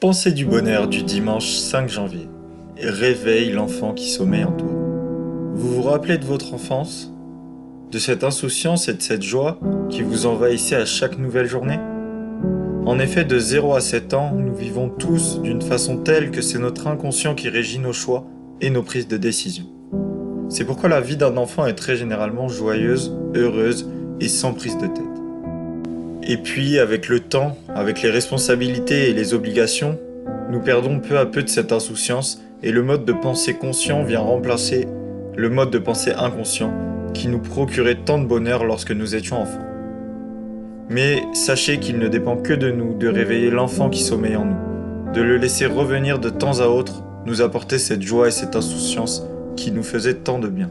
Pensée du bonheur du dimanche 5 janvier. Réveille l'enfant qui sommeille en toi. Vous vous rappelez de votre enfance De cette insouciance et de cette joie qui vous envahissait à chaque nouvelle journée? En effet, de 0 à 7 ans, nous vivons tous d'une façon telle que c'est notre inconscient qui régit nos choix et nos prises de décision. C'est pourquoi la vie d'un enfant est très généralement joyeuse, heureuse et sans prise de tête. Et puis, avec le temps, avec les responsabilités et les obligations, nous perdons peu à peu de cette insouciance et le mode de pensée conscient vient remplacer le mode de pensée inconscient qui nous procurait tant de bonheur lorsque nous étions enfants. Mais sachez qu'il ne dépend que de nous de réveiller l'enfant qui sommeille en nous, de le laisser revenir de temps à autre, nous apporter cette joie et cette insouciance qui nous faisaient tant de bien.